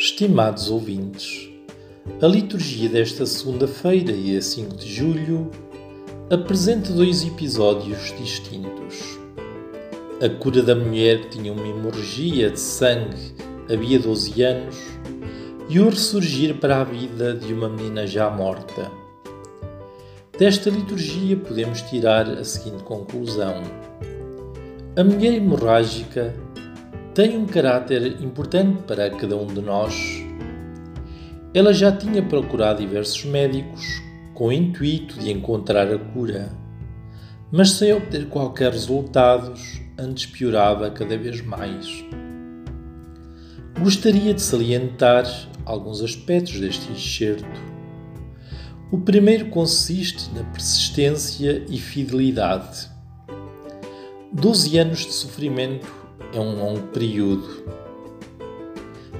Estimados ouvintes, a liturgia desta segunda-feira, dia 5 de julho, apresenta dois episódios distintos. A cura da mulher que tinha uma hemorragia de sangue havia 12 anos e o ressurgir para a vida de uma menina já morta. Desta liturgia podemos tirar a seguinte conclusão: a mulher hemorrágica tem um caráter importante para cada um de nós. Ela já tinha procurado diversos médicos com o intuito de encontrar a cura, mas sem obter qualquer resultado, antes piorava cada vez mais. Gostaria de salientar alguns aspectos deste excerto. O primeiro consiste na persistência e fidelidade. Doze anos de sofrimento é um longo período.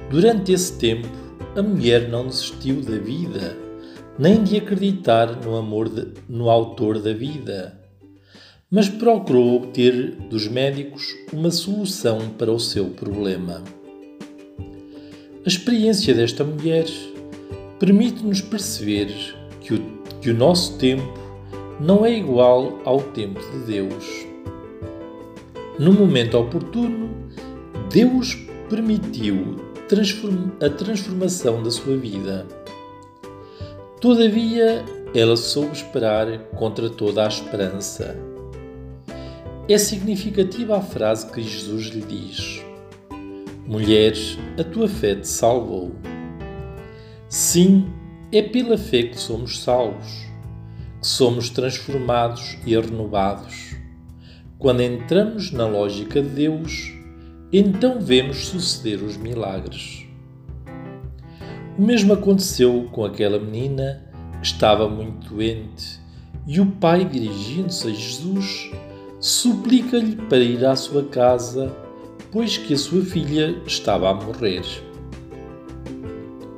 Durante esse tempo, a mulher não desistiu da vida, nem de acreditar no amor de, no autor da vida, mas procurou obter dos médicos uma solução para o seu problema. A experiência desta mulher permite-nos perceber que o, que o nosso tempo não é igual ao tempo de Deus no momento oportuno, Deus permitiu a transformação da sua vida. Todavia, ela soube esperar contra toda a esperança. É significativa a frase que Jesus lhe diz: Mulher, a tua fé te salvou. Sim, é pela fé que somos salvos, que somos transformados e renovados. Quando entramos na lógica de Deus, então vemos suceder os milagres. O mesmo aconteceu com aquela menina que estava muito doente e o pai, dirigindo-se a Jesus, suplica-lhe para ir à sua casa, pois que a sua filha estava a morrer.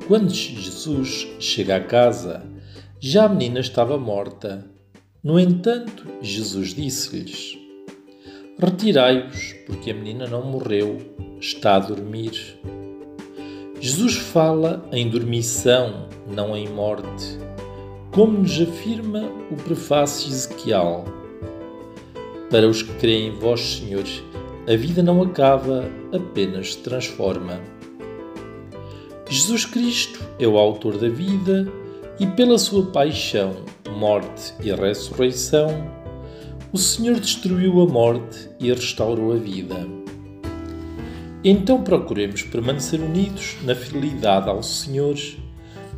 Quando Jesus chega à casa, já a menina estava morta. No entanto, Jesus disse-lhes: Retirai-vos, porque a menina não morreu, está a dormir. Jesus fala em dormição, não em morte, como nos afirma o prefácio Ezequiel. Para os que creem em vós, Senhor, a vida não acaba, apenas se transforma. Jesus Cristo é o autor da vida e, pela sua paixão, morte e ressurreição, o Senhor destruiu a morte e restaurou a vida. Então procuremos permanecer unidos na fidelidade ao Senhor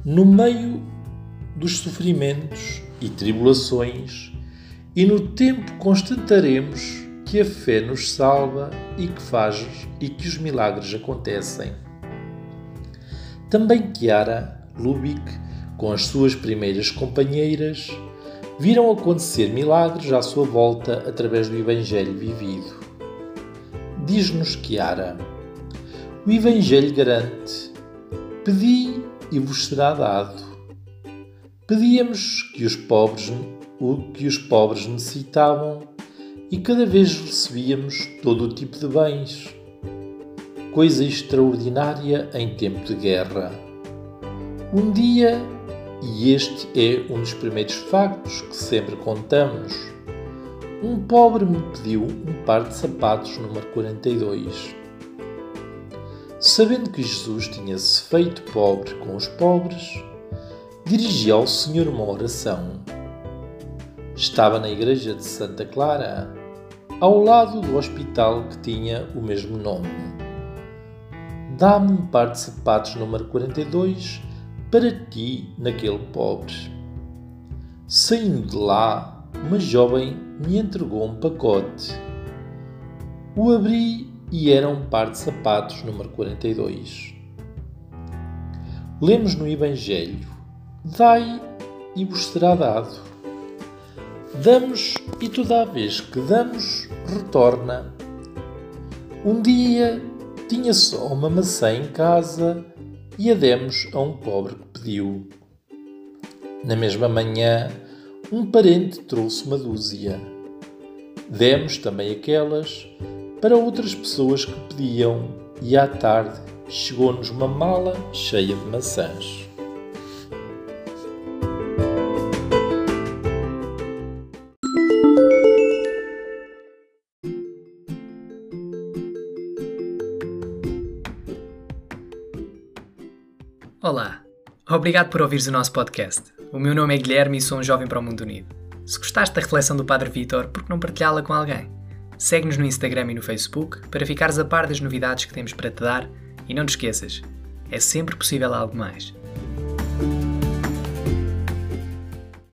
no meio dos sofrimentos e tribulações, e no tempo constataremos que a fé nos salva e que faz e que os milagres acontecem. Também Chiara Lubick, com as suas primeiras companheiras, viram acontecer milagres à sua volta através do Evangelho vivido. Diz-nos Chiara: O Evangelho garante: Pedi e vos será dado. Pedíamos que os pobres o que os pobres necessitavam e cada vez recebíamos todo o tipo de bens. Coisa extraordinária em tempo de guerra. Um dia e este é um dos primeiros factos que sempre contamos. Um pobre me pediu um par de sapatos número 42. Sabendo que Jesus tinha-se feito pobre com os pobres, dirigi ao Senhor uma oração. Estava na igreja de Santa Clara, ao lado do hospital que tinha o mesmo nome. Dá-me um par de sapatos número 42 para ti naquele pobre. Saindo de lá, uma jovem me entregou um pacote. O abri e era um par de sapatos número 42. Lemos no Evangelho: Dai e vos será dado. Damos e toda a vez que damos, retorna. Um dia tinha só uma maçã em casa e a demos a um pobre que pediu. Na mesma manhã, um parente trouxe uma dúzia. Demos também aquelas para outras pessoas que pediam, e à tarde chegou-nos uma mala cheia de maçãs. Olá, obrigado por ouvires o nosso podcast. O meu nome é Guilherme e sou um jovem para o mundo unido. Se gostaste da reflexão do Padre Vitor, por que não partilhá-la com alguém? Segue-nos no Instagram e no Facebook para ficares a par das novidades que temos para te dar e não te esqueças, é sempre possível algo mais.